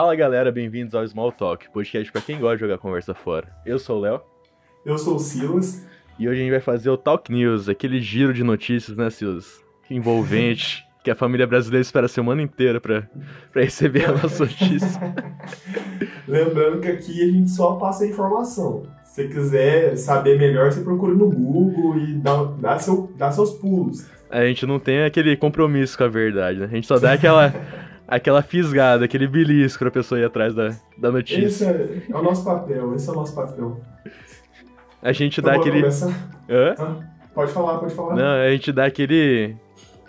Fala galera, bem-vindos ao Small Talk, podcast pra quem gosta de jogar conversa fora. Eu sou o Léo Eu sou o Silas. e hoje a gente vai fazer o Talk News, aquele giro de notícias, né, Silas? Envolvente, que a família brasileira espera a semana inteira pra, pra receber a nossa notícia. Lembrando que aqui a gente só passa a informação. Se você quiser saber melhor, você procura no Google e dá, dá, seu, dá seus pulos. A gente não tem aquele compromisso com a verdade, né? A gente só dá aquela, aquela fisgada, aquele belisco pra pessoa ir atrás da, da notícia. Esse é, é o nosso papel, esse é o nosso papel. A gente Então, dá aquele. Hã? Hã? Pode falar, pode falar. Não, a gente dá aquele.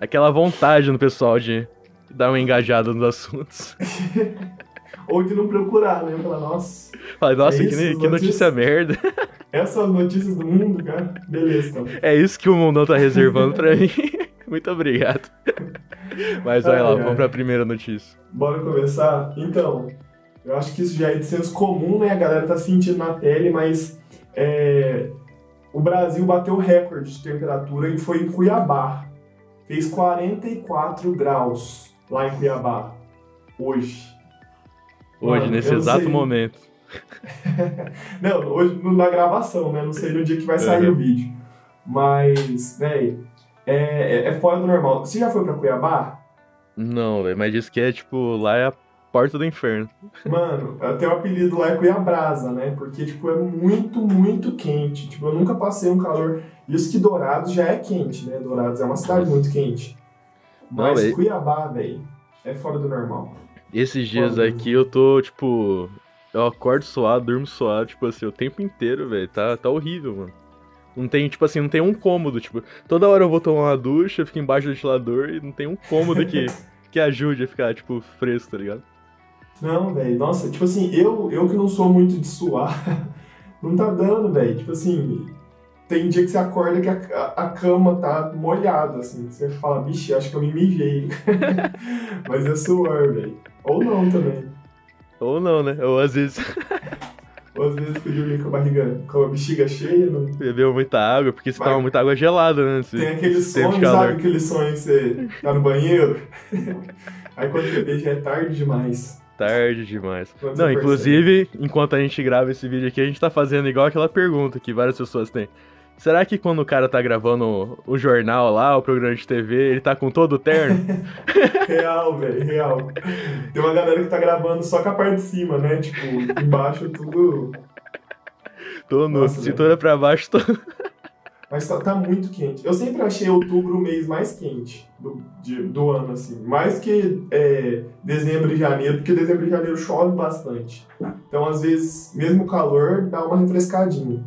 aquela vontade no pessoal de dar uma engajada nos assuntos. Ou de não procurar, né? Falar, nossa, Fala, nossa, É que, isso, que notícia- merda. essas notícias do mundo, cara. Beleza, então. É isso que o mundão tá reservando pra mim. Muito obrigado. Mas vai lá, vamos ai. pra primeira notícia. Bora começar? Então, eu acho que isso já é de senso comum, né? A galera tá sentindo na pele, mas é, o Brasil bateu o recorde de temperatura e foi em Cuiabá. Fez 44 graus lá em Cuiabá, hoje. Hoje, Mano, nesse exato sei. momento. Não, hoje na gravação, né? Não sei no dia que vai sair Uhum. o vídeo. Mas, velho, é, é, é fora do normal. Você já foi pra Cuiabá? Não, velho, mas diz que é tipo, lá é a porta do inferno. Mano, até o apelido lá é Cuiabrasa, né? Porque, tipo, é muito, muito quente. Tipo, eu nunca passei um calor. Isso que Dourados já é quente, né? Dourados é uma cidade muito quente. Não, Mas véi. Cuiabá, velho, é fora do normal. Esses dias Foda. aqui eu tô, tipo. Eu acordo suado, durmo suado, tipo assim, o tempo inteiro, velho. Tá, tá horrível, mano. Não tem, tipo assim, não tem um cômodo, tipo, toda hora eu vou tomar uma ducha, eu fico embaixo do ventilador e não tem um cômodo que, que ajude a ficar, tipo, fresco, tá ligado? Não, velho, nossa, tipo assim, eu, eu que não sou muito de suar, não tá dando, velho. Tipo assim, tem dia que você acorda que a, a, a cama tá molhada, assim. Você fala, bicho, acho que eu me mijei. Mas é suor, velho. Ou não também. Ou não, né? Ou às vezes Ou às vezes fui dormir com a barriga, com a bexiga cheia. Não... bebeu muita água, porque você Vai. toma muita água gelada, né? Tem aquele sonho, calor. sabe? Aquele sonho que você tá no banheiro. Aí quando você vê já é tarde demais. Tarde demais. Quando Não, percebe. inclusive, enquanto a gente grava esse vídeo aqui, a gente tá fazendo igual aquela pergunta que várias pessoas têm. Será que quando o cara tá gravando o, jornal lá, o programa de TV, ele tá com todo o terno? Real, velho, real. Tem uma galera que tá gravando só com a parte de cima, né? Tipo, embaixo tudo. Tô nu, Nossa, cintura pra baixo, tô... Mas tá, tá muito quente. Eu sempre achei outubro o mês mais quente do, de- do ano, assim. Mais que é, dezembro e janeiro, porque dezembro e janeiro chove bastante. Então, às vezes, mesmo o calor, dá uma refrescadinha.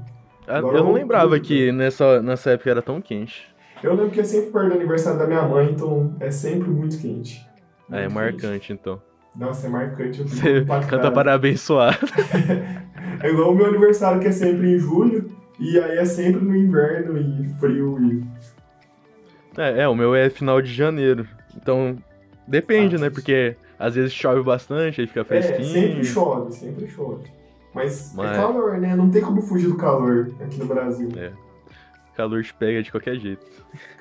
Ah, Agora Eu não lembrava que nessa, nessa época era tão quente. Eu lembro que é sempre perto do aniversário da minha mãe, então é sempre muito quente. Ah, é Muito marcante, então. quente. Nossa, é marcante. Eu Você canta parabéns suado. É igual o meu aniversário, que é sempre em julho, e aí é sempre no inverno e frio e. É, é, o meu é final de janeiro. Então, depende, Ah, né? Porque às vezes chove bastante, aí fica É, fresquinho. sempre chove, sempre chove. Mas, Mas- é calor, né? Não tem como fugir do calor aqui no Brasil. É. Calor te pega de qualquer jeito.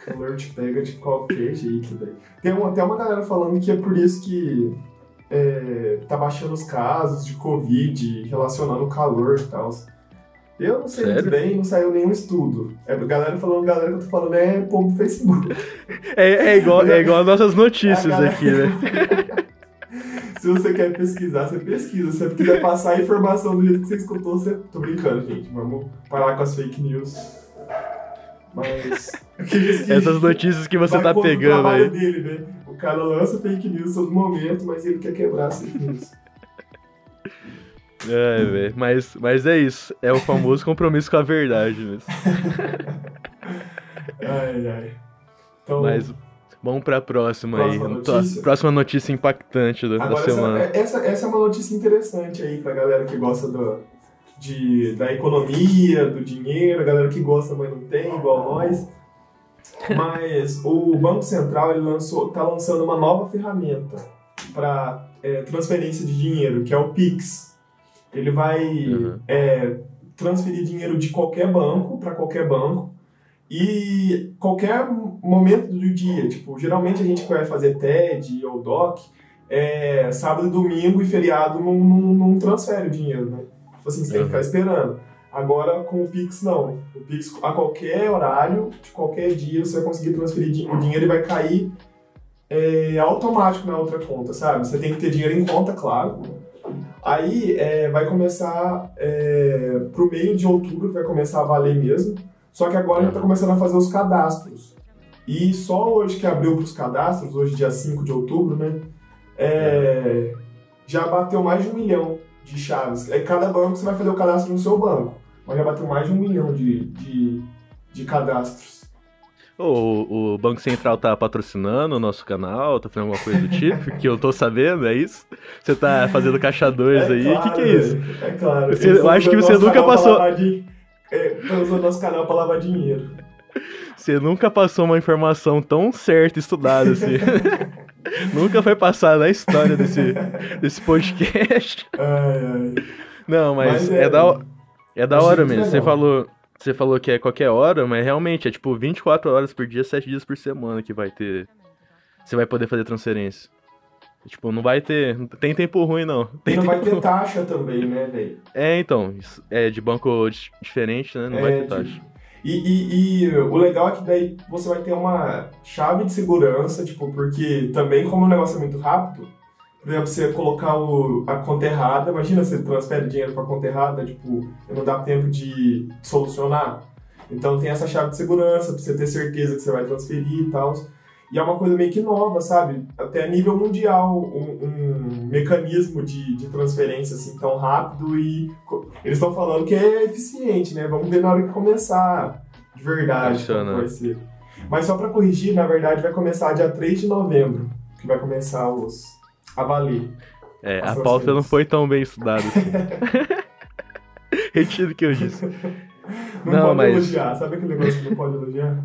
Calor te pega de qualquer jeito, velho. Tem uma, até uma galera falando que é por isso que é, tá baixando os casos de Covid relacionando o calor e tal. Eu não sei muito bem, não saiu nenhum estudo. É galera falando, galera que eu tô falando é povo do Facebook. É, é igual, é igual as nossas notícias É galera- aqui, né? Se você quer pesquisar, você pesquisa. Se você quiser passar a informação do jeito que você escutou, você. Tô brincando, gente. Vamos parar com as fake news. Mas. Essas notícias que você tá pegando aí. dele, né? O cara lança fake news todo momento, mas ele quer quebrar as fake news. É, velho. Mas, mas é isso. É o famoso compromisso com a verdade mesmo. Ai, ai. Então, Mas vamos pra próxima, Próxima aí. notícia? Próxima notícia impactante da, da agora essa, semana. essa, essa é uma notícia interessante aí pra galera que gosta do, de, da economia, do dinheiro, a galera que gosta, mas não tem, igual nós. Mas o Banco Central ele lançou, tá lançando uma nova ferramenta para transferência de dinheiro, que é o Pix. Ele vai Uhum. é, transferir dinheiro de qualquer banco para qualquer banco e qualquer momento do dia. Tipo, geralmente a gente vai fazer TED ou DOC é, sábado, domingo e feriado não, não, não transfere o dinheiro, né? Tipo assim, você tem que ficar Uhum. esperando. Agora com o Pix não. O Pix a qualquer horário, de qualquer dia, você vai conseguir transferir o dinheiro e vai cair é, automático na outra conta, sabe? Você tem que ter dinheiro em conta, claro. Aí é, vai começar é, pro meio de outubro que vai começar a valer mesmo. Só que agora já tá começando a fazer os cadastros. E só hoje que abriu pros cadastros, hoje dia 5 de outubro, né? é, já bateu mais de um milhão de chaves. Aí cada banco você vai fazer o cadastro no seu banco. Mas já bateu mais de um milhão de, de, de cadastros. O, o Banco Central tá patrocinando o nosso canal, tá fazendo alguma coisa do tipo, que eu tô sabendo, é isso? Você tá fazendo caixa 2 aí, o que, que é isso? É claro. Você- eu acho que você nunca passou- É, estão usando nosso canal pra lavar dinheiro. Você nunca passou uma informação tão certa e estudada assim. nunca foi passada na história desse, desse podcast. Ai, ai. Não, mas, Mas é, é, da, é da hora muito mesmo. Você falou, você falou que é qualquer hora, mas realmente é tipo 24 horas por dia, 7 dias por semana que vai ter. Você vai poder fazer transferência. Tipo, não vai ter. Não tem tempo ruim, não. Tem não vai ter taxa também, né, velho? É, então. É de banco di- diferente, né? Não vai É, ter taxa. E, e- e o legal é que daí você vai ter uma chave de segurança, tipo, porque também como o negócio é muito rápido, por exemplo, você colocar o- a conta errada, imagina você transfere dinheiro pra conta errada, tipo, não dá tempo de solucionar. Então tem essa chave de segurança pra você ter certeza que você vai transferir e tal. E é uma coisa meio que nova, sabe? Até a nível mundial, um, um mecanismo de, de transferência assim tão rápido e eles estão falando que é eficiente, né? Vamos ver na hora que começar de verdade como vai ser. Mas só para corrigir, na verdade vai começar dia 3 de novembro, que vai começar os a valer. É, a pauta não foi tão bem estudada assim. Retiro o que eu disse. Não, Não, pode mas- elogiar, sabe aquele negócio que não pode elogiar?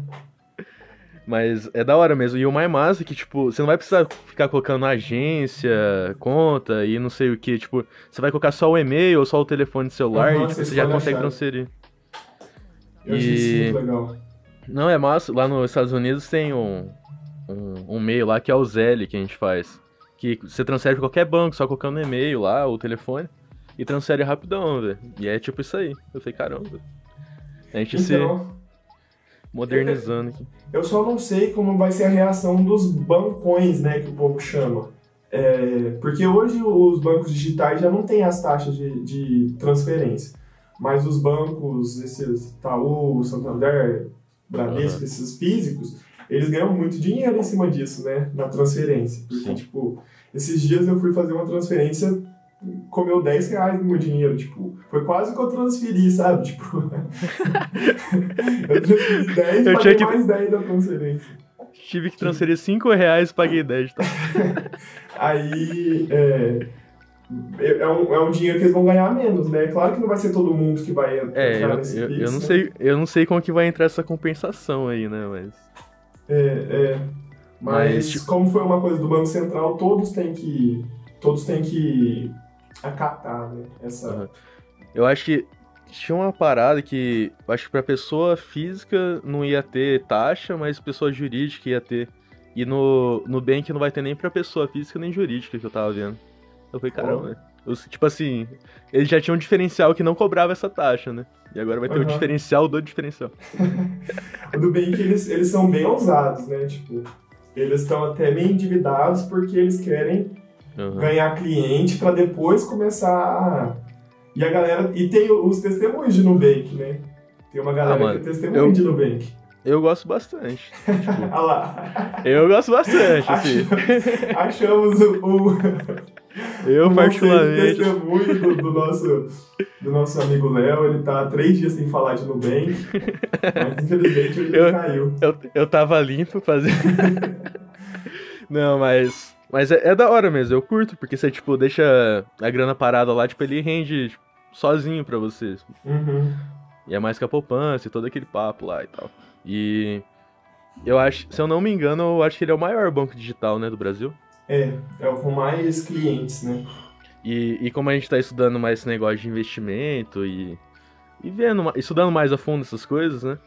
Mas é da hora mesmo. E o mais massa é que, tipo, você não vai precisar ficar colocando agência, conta e não sei o que. Tipo, você vai colocar só o e-mail ou só o telefone celular Aham, e tipo, você já consegue chave. transferir. Eu achei isso E- muito legal. Não, é massa. Lá nos Estados Unidos tem um, um, um meio lá que é o Zelle que a gente faz. Que você transfere pra qualquer banco, só colocando e-mail lá, o telefone, e transfere rapidão, velho. E é tipo isso aí. Eu falei, caramba. A gente se Então, modernizando aqui. Eu só não sei como vai ser a reação dos bancões, né, que o povo chama. É, porque hoje os bancos digitais já não têm as taxas de, de transferência. Mas os bancos, esses Itaú, Santander, Bradesco, Aham. esses físicos, eles ganham muito dinheiro em cima disso, né, na transferência. Porque, Sim. tipo, esses dias eu fui fazer uma transferência, comeu 10 reais do meu dinheiro, tipo, foi quase que eu transferi, sabe? Tipo, eu transferi 10 e Eu paguei que- mais 10 da transferência. Tive que transferir 5 reais e paguei 10, tá? Aí é, é, um, é um dinheiro que eles vão ganhar menos, né? Claro que não vai ser todo mundo que vai entrar É, eu, nesse eu, eu não né? sei, eu não sei como que vai entrar essa compensação aí, né, mas É, é. Mas, Mas, tipo- como foi uma coisa do Banco Central, todos têm que. Todos têm que acatar, né? Essa. Aham. eu acho que tinha uma parada que acho que pra pessoa física não ia ter taxa, mas pessoa jurídica ia ter. E no no Bank não vai ter nem pra pessoa física nem jurídica que eu tava vendo. Eu falei, caramba, eu, tipo assim, eles já tinham um diferencial que não cobrava essa taxa, né? E agora vai ter o Aham. diferencial do diferencial. O do bem que eles, eles são bem ousados, né? Tipo, eles estão até meio endividados porque eles querem Aham. ganhar cliente para depois começar a... E a galera. E tem os testemunhos de Nubank, né? Tem uma galera Ah, mano, que é testemunho eu- de Nubank. Eu gosto bastante. Olha lá. Eu gosto bastante, assim. Achamos o, o, Eu o particularmente. testemunho do, do nosso, do nosso amigo Léo. Ele tá há três dias sem falar de Nubank. Mas infelizmente ele Eu- caiu. Eu, eu tava limpo fazendo. Não, mas. Mas é, é da hora mesmo, eu curto, porque você, tipo, deixa a grana parada lá, tipo, ele rende tipo, sozinho pra você. Uhum. E é mais que a poupança e todo aquele papo lá e tal. E. Eu acho, se eu não me engano, eu acho que ele é o maior banco digital, né, do Brasil. É, é o com mais clientes, né? E, e como a gente tá estudando mais esse negócio de investimento e. E vendo, estudando mais a fundo essas coisas, né?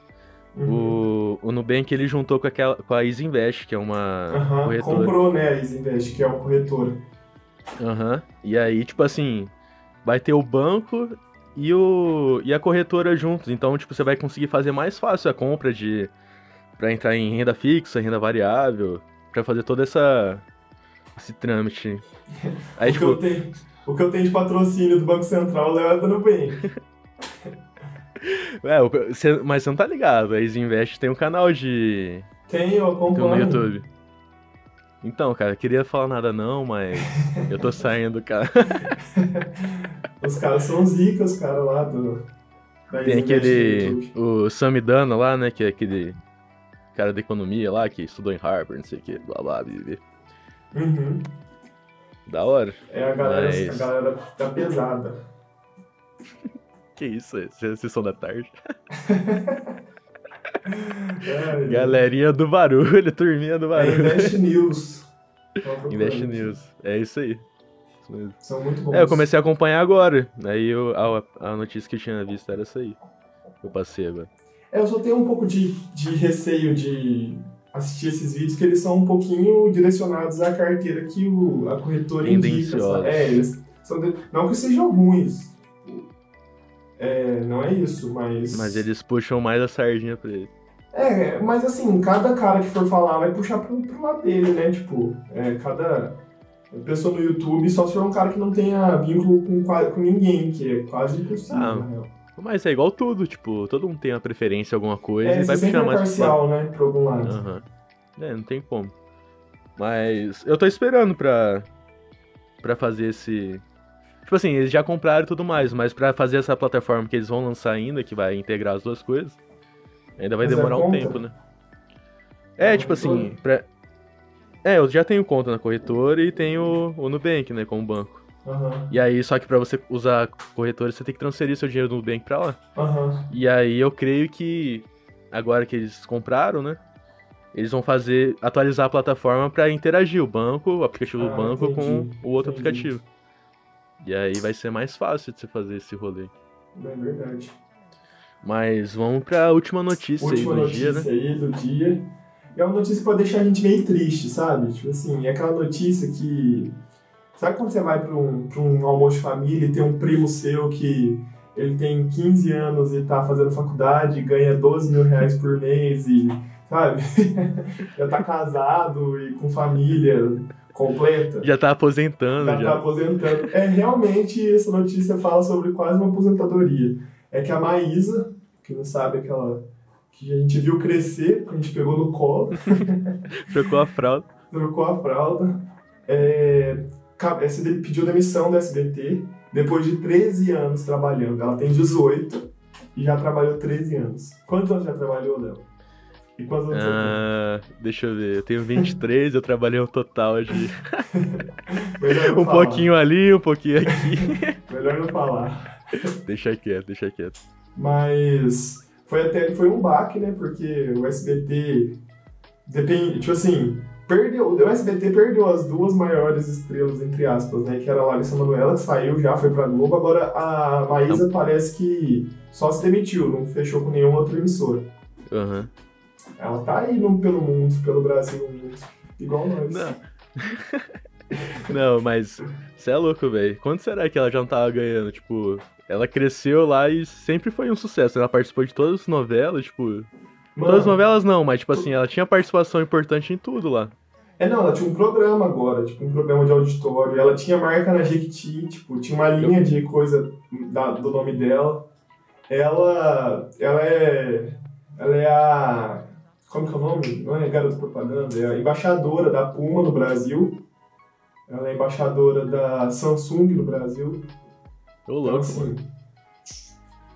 Uhum. O, o Nubank ele juntou com, aquela, com a Easy Invest, que é uma Aham, corretora. comprou, né, a Easy Invest, que é uma corretora. Aham. E aí, tipo assim, vai ter o banco e, o, e a corretora juntos. Então, tipo, você vai conseguir fazer mais fácil a compra de. pra entrar em renda fixa, renda variável, pra fazer toda essa. esse trâmite. Aí, o, que tipo, eu tenho, o que eu tenho de patrocínio do Banco Central, é do Nubank. é, mas você não tá ligado, a Easy Invest tem um canal de. Tem, eu acompanho. no YouTube. Então, cara, queria falar nada não, mas eu tô saindo, cara. Os caras são zica, os caras lá do. da Tem Easy aquele. O Samidana lá, né? Que é aquele cara da economia lá, que estudou em Harvard, não sei o que, blá blá, blá, blá. Uhum. Da hora. É a galera, Mas- a galera da pesada. Que isso, essa sessão da tarde. É, Galerinha do barulho, turminha do é barulho. Invest News. Invest. News. É isso aí. Isso mesmo. São muito bons. É, eu comecei a acompanhar agora. Aí eu, a, a notícia que eu tinha visto era essa aí. Eu passei agora. É, eu só tenho um pouco de, de receio de assistir esses vídeos, que eles são um pouquinho direcionados à carteira que o, a corretora indica. É, eles são de- não que sejam ruins. É, não é isso, mas. Mas eles puxam mais a sardinha pra ele. É, mas assim, cada cara que for falar vai puxar pro, pro lado dele, né? Tipo, é, cada pessoa no YouTube, só se for um cara que não tenha vínculo com, com ninguém, que é quase impossível, Ah, na real. Mas é igual tudo, tipo, todo mundo tem uma preferência alguma coisa É, e vai puxar é mais parcial, né? Pra algum lado. Aham. É, não tem como. Mas eu tô esperando pra, pra fazer esse. Tipo assim, eles já compraram e tudo mais, mas pra fazer essa plataforma que eles vão lançar ainda, que vai integrar as duas coisas, ainda vai Mas é demorar um conta? tempo, né? É, É tipo assim, pra... É, eu já tenho conta na corretora e tenho o Nubank, né, como banco. Aham, E aí, só que pra você usar a corretora, você tem que transferir seu dinheiro do Nubank pra lá. aham. E aí eu creio que agora que eles compraram, né? Eles vão fazer atualizar a plataforma para interagir o banco, o aplicativo do Ah, banco entendi, com o outro entendi. aplicativo. E aí vai ser mais fácil de você fazer esse rolê. É verdade. Mas vamos pra última notícia Última aí do notícia dia, né? aí do dia. É uma notícia que pode deixar a gente meio triste, sabe? Tipo assim, é aquela notícia que. Sabe quando você vai pra um, pra um almoço de família e tem um primo seu que ele tem 15 anos e tá fazendo faculdade e ganha 12 mil reais por mês e, sabe? já tá casado e com família completa. Já tá aposentando, Já tá já. aposentando. É, realmente, essa notícia fala sobre quase uma aposentadoria. É que a Maísa, que não sabe aquela que a gente viu crescer, que a gente pegou no colo, Trocou a fralda. trocou a fralda, é, SD pediu demissão da SBT depois de 13 anos trabalhando. Ela tem 18 e já trabalhou 13 anos. Quantos anos já trabalhou, Léo? E quantos anos Ah, deixa eu ver, eu tenho 23, eu trabalhei um total de você tem? Não um falar. pouquinho ali, um pouquinho aqui. Melhor não falar. deixa quieto, deixa quieto. Mas foi até foi um baque, né? Porque o SBT depende, tipo assim, perdeu, o SBT perdeu as duas maiores estrelas entre aspas, né? Que era a Larissa Manoela, que saiu já, foi pra Globo, agora a Maísa parece que só se demitiu, não fechou com nenhuma outra emissora. Aham. Ela tá aí no, pelo mundo, pelo Brasil, igual nós. Não. não, mas você é louco, velho. Quanto será que ela já não tava ganhando? Tipo, ela cresceu lá e sempre foi um sucesso. Ela participou de todas as novelas, tipo. Mano, Todas as novelas não, mas tipo assim, ela tinha participação importante em tudo lá. É, não, ela tinha um programa agora, tipo, um programa de auditório. Ela tinha marca na Jequiti, tipo, tinha uma linha de coisa da- do nome dela. Ela, ela é, ela é a, como que é o nome? Não é garota propaganda, é a embaixadora da Puma no Brasil. Ela é embaixadora da Samsung no Brasil. Ô Então, louco, assim, mano.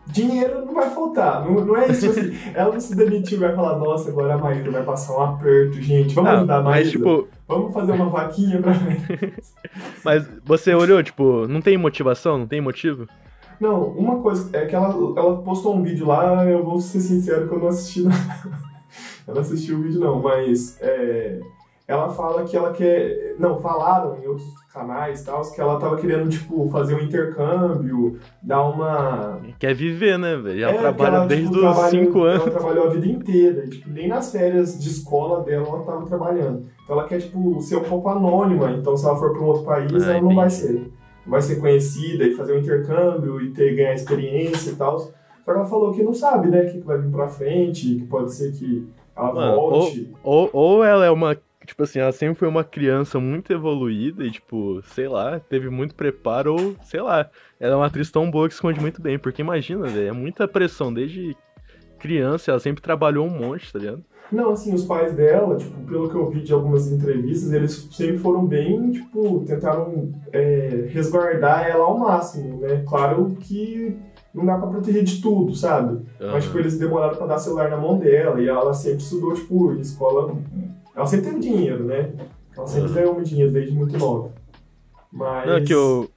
dinheiro não vai faltar. Não, não é isso, assim, ela não se demitiu e vai falar, nossa, agora a Maísa vai passar um aperto, gente. Vamos Ah, ajudar a mas Maísa? tipo, Vamos fazer uma vaquinha pra mas você olhou, tipo, não tem motivação, não tem motivo? Não, uma coisa é que ela, ela postou um vídeo lá, eu vou ser sincero que eu não assisti não. Eu não assisti o vídeo não, mas é, ela fala que ela quer. Não, falaram em outros canais e tal, que ela tava querendo, tipo, fazer um intercâmbio, dar uma. Quer viver, né, velho? Já É, trabalha ela, desde tipo, os trabalha- 5 anos. Ela trabalhou a vida inteira. Tipo, nem nas férias de escola dela ela tava trabalhando. Então ela quer, tipo, ser um pouco anônima. Então se ela for para um outro país, Ah, ela não vai entendi. ser. Vai ser conhecida e fazer um intercâmbio e ter, ganhar experiência e tal. Só que ela falou que não sabe, né? O que vai vir pra frente, que pode ser que ela Mano, volte. Ou, ou ela é uma. Tipo assim, ela sempre foi uma criança muito evoluída e, tipo, sei lá, teve muito preparo, ou, sei lá, ela é uma atriz tão boa que esconde muito bem. Porque imagina, velho, é muita pressão desde criança, ela sempre trabalhou um monte, tá ligado? Não, assim, os pais dela, tipo, pelo que eu vi de algumas entrevistas, eles sempre foram bem, tipo, tentaram é, resguardar ela ao máximo, né? Claro que não dá pra proteger de tudo, sabe? Mas, tipo, eles demoraram pra dar celular na mão dela e ela sempre estudou, tipo, escola. Ela sempre teve dinheiro, né? Ela sempre Aham. ganhou muito dinheiro desde muito nova. Mas. Não, que eu,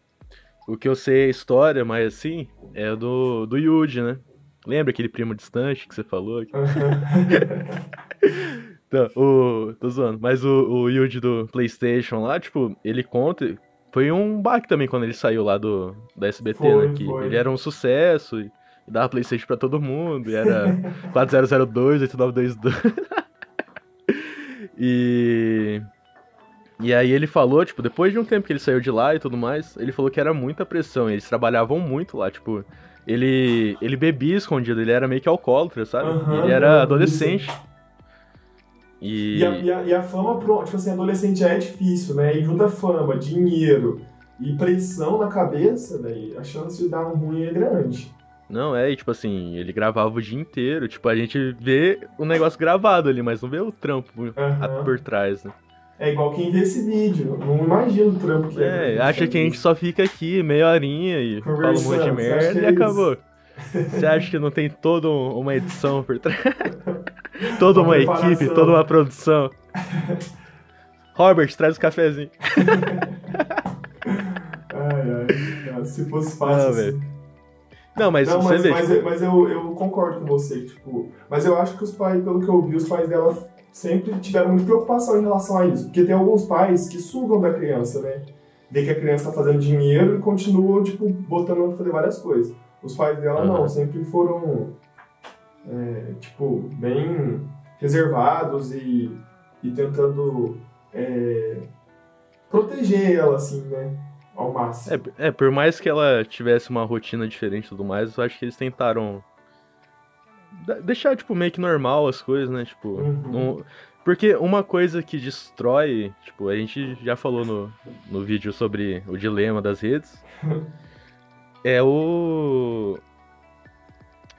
o que eu sei a história, mas assim, é do, do Yuji, né? Lembra aquele primo distante que você falou? Então, o. Tô zoando. Mas o, o Yuji do PlayStation lá, tipo, ele conta. Foi um baque também quando ele saiu lá do, da SBT, Foi, né? Que foi. ele era um sucesso e, e dava PlayStation pra todo mundo. E era 4002, 8922. e. E aí ele falou, tipo, depois de um tempo que ele saiu de lá e tudo mais, ele falou que era muita pressão. Eles trabalhavam muito lá, tipo. Ele, ele bebia escondido, ele era meio que alcoólatra, sabe? Aham, ele era adolescente. E. E a, e a- e a fama, pro- tipo assim, adolescente já é difícil, né? E junta fama, dinheiro e pressão na cabeça, daí a chance de dar um ruim é grande. Não, é, e, tipo assim, ele gravava o dia inteiro. Tipo, a gente vê o negócio gravado ali, mas não vê o trampo Aham. por trás, né? É igual quem vê esse vídeo. Não imagina o trampo que é. É, acha que a gente só fica aqui meia horinha e fala um monte de merda e é acabou. Você acha que não tem toda um- uma edição por trás? toda Uma equipe, toda uma produção. Robert, traz o cafezinho. Ai, ai. Se fosse fácil. Não, assim. Não, mas Não, você mas, vê, mas, tipo, eu- mas eu, eu concordo com você, tipo, mas eu acho que os pais, pelo que eu vi, os pais dela sempre tiveram muita preocupação em relação a isso, porque tem alguns pais que sugam da criança, né? Vê que a criança tá fazendo dinheiro e continuam, tipo, botando ela pra fazer várias coisas. Os pais dela Aham. não, sempre foram, é, tipo, bem reservados e, e tentando é, proteger ela, assim, né? Ao máximo. É, é, por mais que ela tivesse uma rotina diferente e tudo mais, eu acho que eles tentaram deixar, tipo, meio que normal as coisas, né? Tipo, Uhum. não- porque uma coisa que destrói, tipo, a gente já falou no, no vídeo sobre o dilema das redes, é o...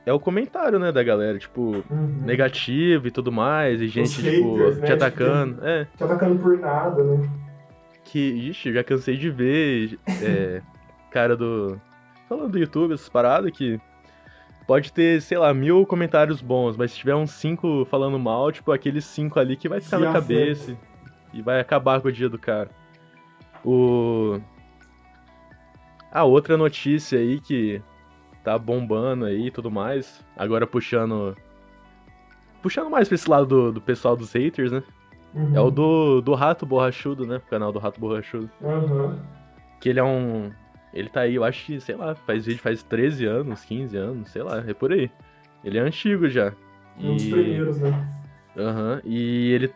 É o comentário, né, da galera, tipo, Uhum. negativo e tudo mais, e gente, tipo, haters, né, te atacando. É, Tá atacando por nada, né? que, ixi, eu já cansei de ver é, cara do. Falando do YouTube, essas paradas que pode ter, sei lá, mil comentários bons, mas se tiver uns cinco falando mal, tipo, aqueles cinco ali que vai ficar Que na cabeça e vai acabar com o dia do cara. O. A outra notícia aí que tá bombando aí e tudo mais, agora puxando. Puxando mais pra esse lado do, do pessoal dos haters, né? Uhum. É o do, do Rato Borrachudo, né? O canal do Rato Borrachudo. Aham. Que ele é um. Ele tá aí, eu acho que, sei lá, faz vídeo faz 13 anos, 15 anos, sei lá, é por aí. Ele é antigo já. Um dos E. primeiros, né? Aham. E ele.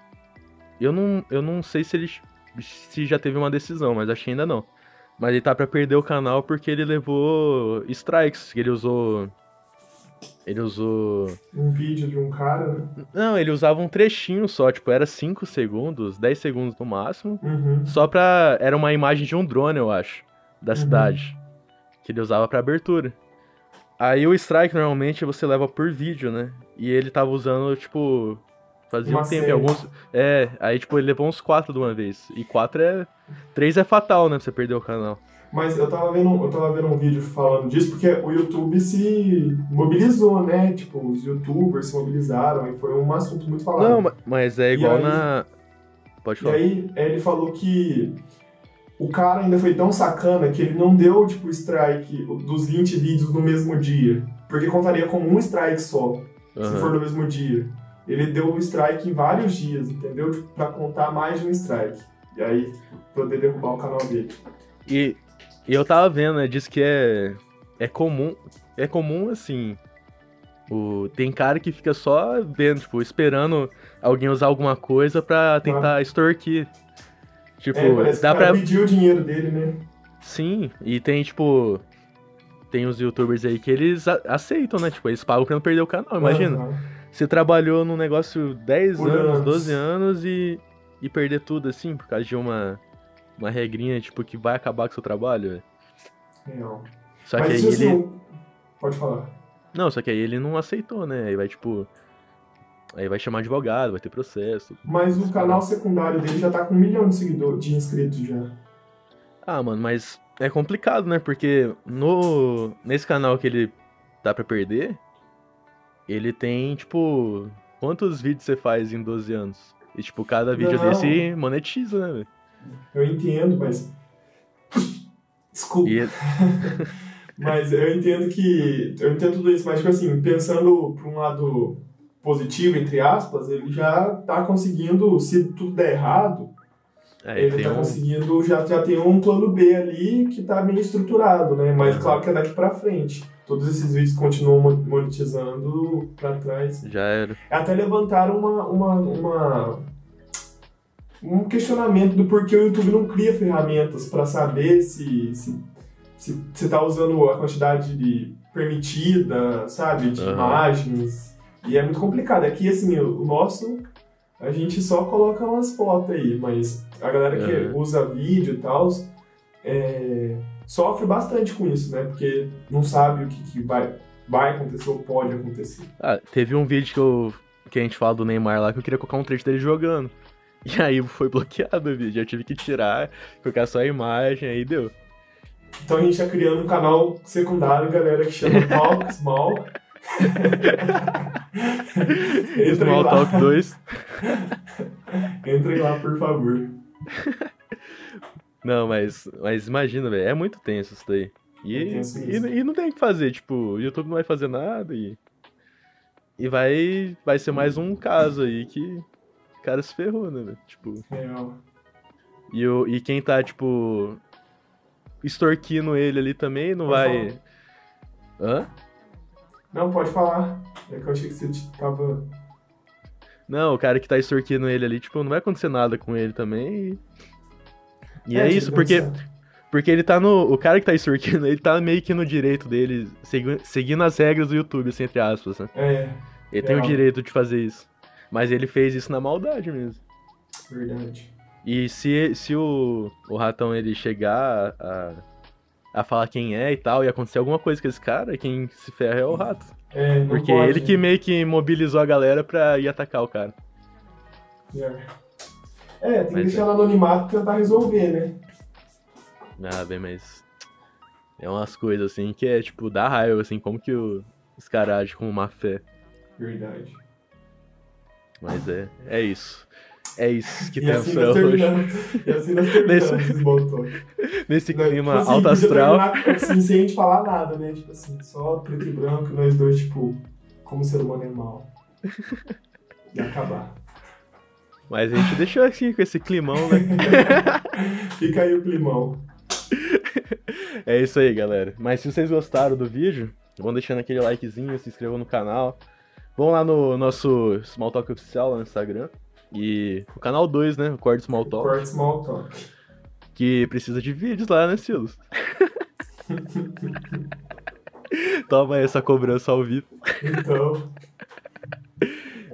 Eu não, eu não sei se ele. Se já teve uma decisão, mas acho que ainda não. Mas ele tá pra perder o canal porque ele levou strikes, ele usou. Ele usou. Um vídeo de um cara, né? Não, ele usava um trechinho só, tipo, era 5 segundos, 10 segundos no máximo. Uhum. Só pra. Era uma imagem de um drone, eu acho. Da Uhum. cidade. Que ele usava pra abertura. Aí o strike normalmente você leva por vídeo, né? E ele tava usando, tipo. Fazia Uma um tempo. alguns. É, aí tipo, ele levou uns quatro de uma vez. E quatro é. Três é fatal, né? Pra você perder o canal. Mas eu tava, vendo, eu tava vendo um vídeo falando disso porque o YouTube se mobilizou, né? Tipo, os youtubers se mobilizaram e foi um assunto muito falado. Não, ma- mas é igual aí- na. Pode E falar. aí ele falou que o cara ainda foi tão sacana que ele não deu, tipo, strike dos 20 vídeos no mesmo dia. Porque contaria como um strike só, se Aham. for no mesmo dia. ele deu o strike em vários dias, entendeu? Tipo, pra contar mais de um strike. E aí, poder derrubar o canal dele. E, e eu tava vendo, né? Diz que é, é comum. É comum, assim. O, tem cara que fica só vendo, tipo, esperando alguém usar alguma coisa pra tentar extorquir. Tipo, é, dá pra. pediu o dinheiro dele, né? Sim, e tem, tipo. Tem os youtubers aí que eles aceitam, né? Tipo, eles pagam pra não perder o canal. Imagina. Você trabalhou num negócio 10 Por anos, anos. 12 anos e, e perder tudo assim, por causa de uma, uma regrinha, tipo, que vai acabar com o seu trabalho. Real. Só Mas que aí assim, ele. um- Pode falar. Não, só que aí ele não aceitou, né? Aí vai, tipo. Aí vai chamar advogado, vai ter processo. Mas o canal secundário dele já tá com um milhão de seguidores, de inscritos já. Ah, mano, mas é complicado, né? Porque no nesse canal que ele tá pra perder, ele tem, tipo, quantos vídeos você faz em 12 anos? E, tipo, cada vídeo Não. desse monetiza, né, velho? Eu entendo, mas. Desculpa. E, Mas eu entendo que. Eu entendo tudo isso, mas, tipo assim, pensando por um lado positivo, entre aspas, ele já tá conseguindo, se tudo der errado, é, ele tá um- conseguindo, já, já tem um plano B ali que tá bem estruturado, né? Mas claro que é daqui pra frente. Todos esses vídeos continuam mo- monetizando pra trás. Já era. Até levantaram uma, uma, uma- um questionamento do porquê o YouTube não cria ferramentas para saber se, se, se você tá usando a quantidade de permitida, sabe, de Aham. imagens. E é muito complicado. Aqui, assim, o nosso, a gente só coloca umas fotos aí, mas a galera que Aham. usa vídeo e tal, é, sofre bastante com isso, né? Porque não sabe o que, que vai, vai acontecer ou pode acontecer. Ah, teve um vídeo que, eu, que a gente fala do Neymar lá que eu queria colocar um trecho dele jogando. E aí foi bloqueado o vídeo. Eu tive que tirar, colocar só a imagem, aí deu. Então a gente tá criando um canal secundário, galera, que chama Talk Small. Small lá. Talk 2. Entrem lá, por favor. Não, mas, mas imagina, velho, é muito tenso isso daí. E, É tenso e, e não tem o que fazer, tipo, o YouTube não vai fazer nada e. E vai, vai ser mais um caso aí que o cara se ferrou, né, velho? Tipo, Real. e, o, e quem tá, tipo, extorquindo ele ali também não vai. Hã? Não, pode falar. É que eu achei que você tava. Não, o cara que tá extorquindo ele ali, tipo, não vai acontecer nada com ele também. E, e é, tipo, isso, porque, porque ele tá no. O cara que tá extorquindo, ele tá meio que no direito dele, segui- seguindo as regras do YouTube, assim, entre aspas, né? É, Ele tem o direito de fazer isso. Mas ele fez isso na maldade mesmo. verdade. E se, se o, o ratão ele chegar a, a falar quem é e tal, e acontecer alguma coisa com esse cara, quem se ferra é o rato. É, Porque pode. ele que meio que mobilizou a galera pra ir atacar o cara. É, É, tem que Mas deixar no anonimato e tentar resolver, né? Ah, bem, mas. É umas coisas assim que é, tipo, dá raiva, assim, como que o, os caras agem com má fé. Verdade. Mas é, é isso. É isso que temos assim pra hoje. E assim nós terminamos Nesse-. Nesse clima tipo assim, alto astral. terminar, assim, sem a gente falar nada, né? Tipo assim, só preto e branco, nós dois, tipo, como ser humano é mal. E acabar. Mas a gente deixou assim com esse climão, né? Fica aí o climão. É isso aí, galera. Mas se vocês gostaram do vídeo, vão deixando aquele likezinho, se inscrevam no canal. Vão lá no nosso Small Talk oficial lá no Instagram. E o canal 2, né? O Corte Small Talk. Corte small talk. Que precisa de vídeos lá, né, Silos? Toma aí essa cobrança ao vivo. Então,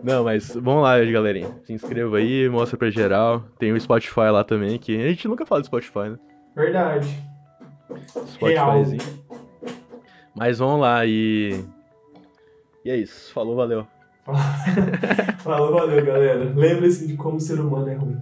Não, mas vamos lá, galerinha. Se inscreva aí, mostra pra geral. Tem o Spotify lá também, que a gente nunca fala de Spotify, né? verdade. Real. Spotifyzinho. Mas vamos lá e. E é isso. Falou, valeu. Falou, valeu, galera. Lembre-se de como o ser humano é ruim.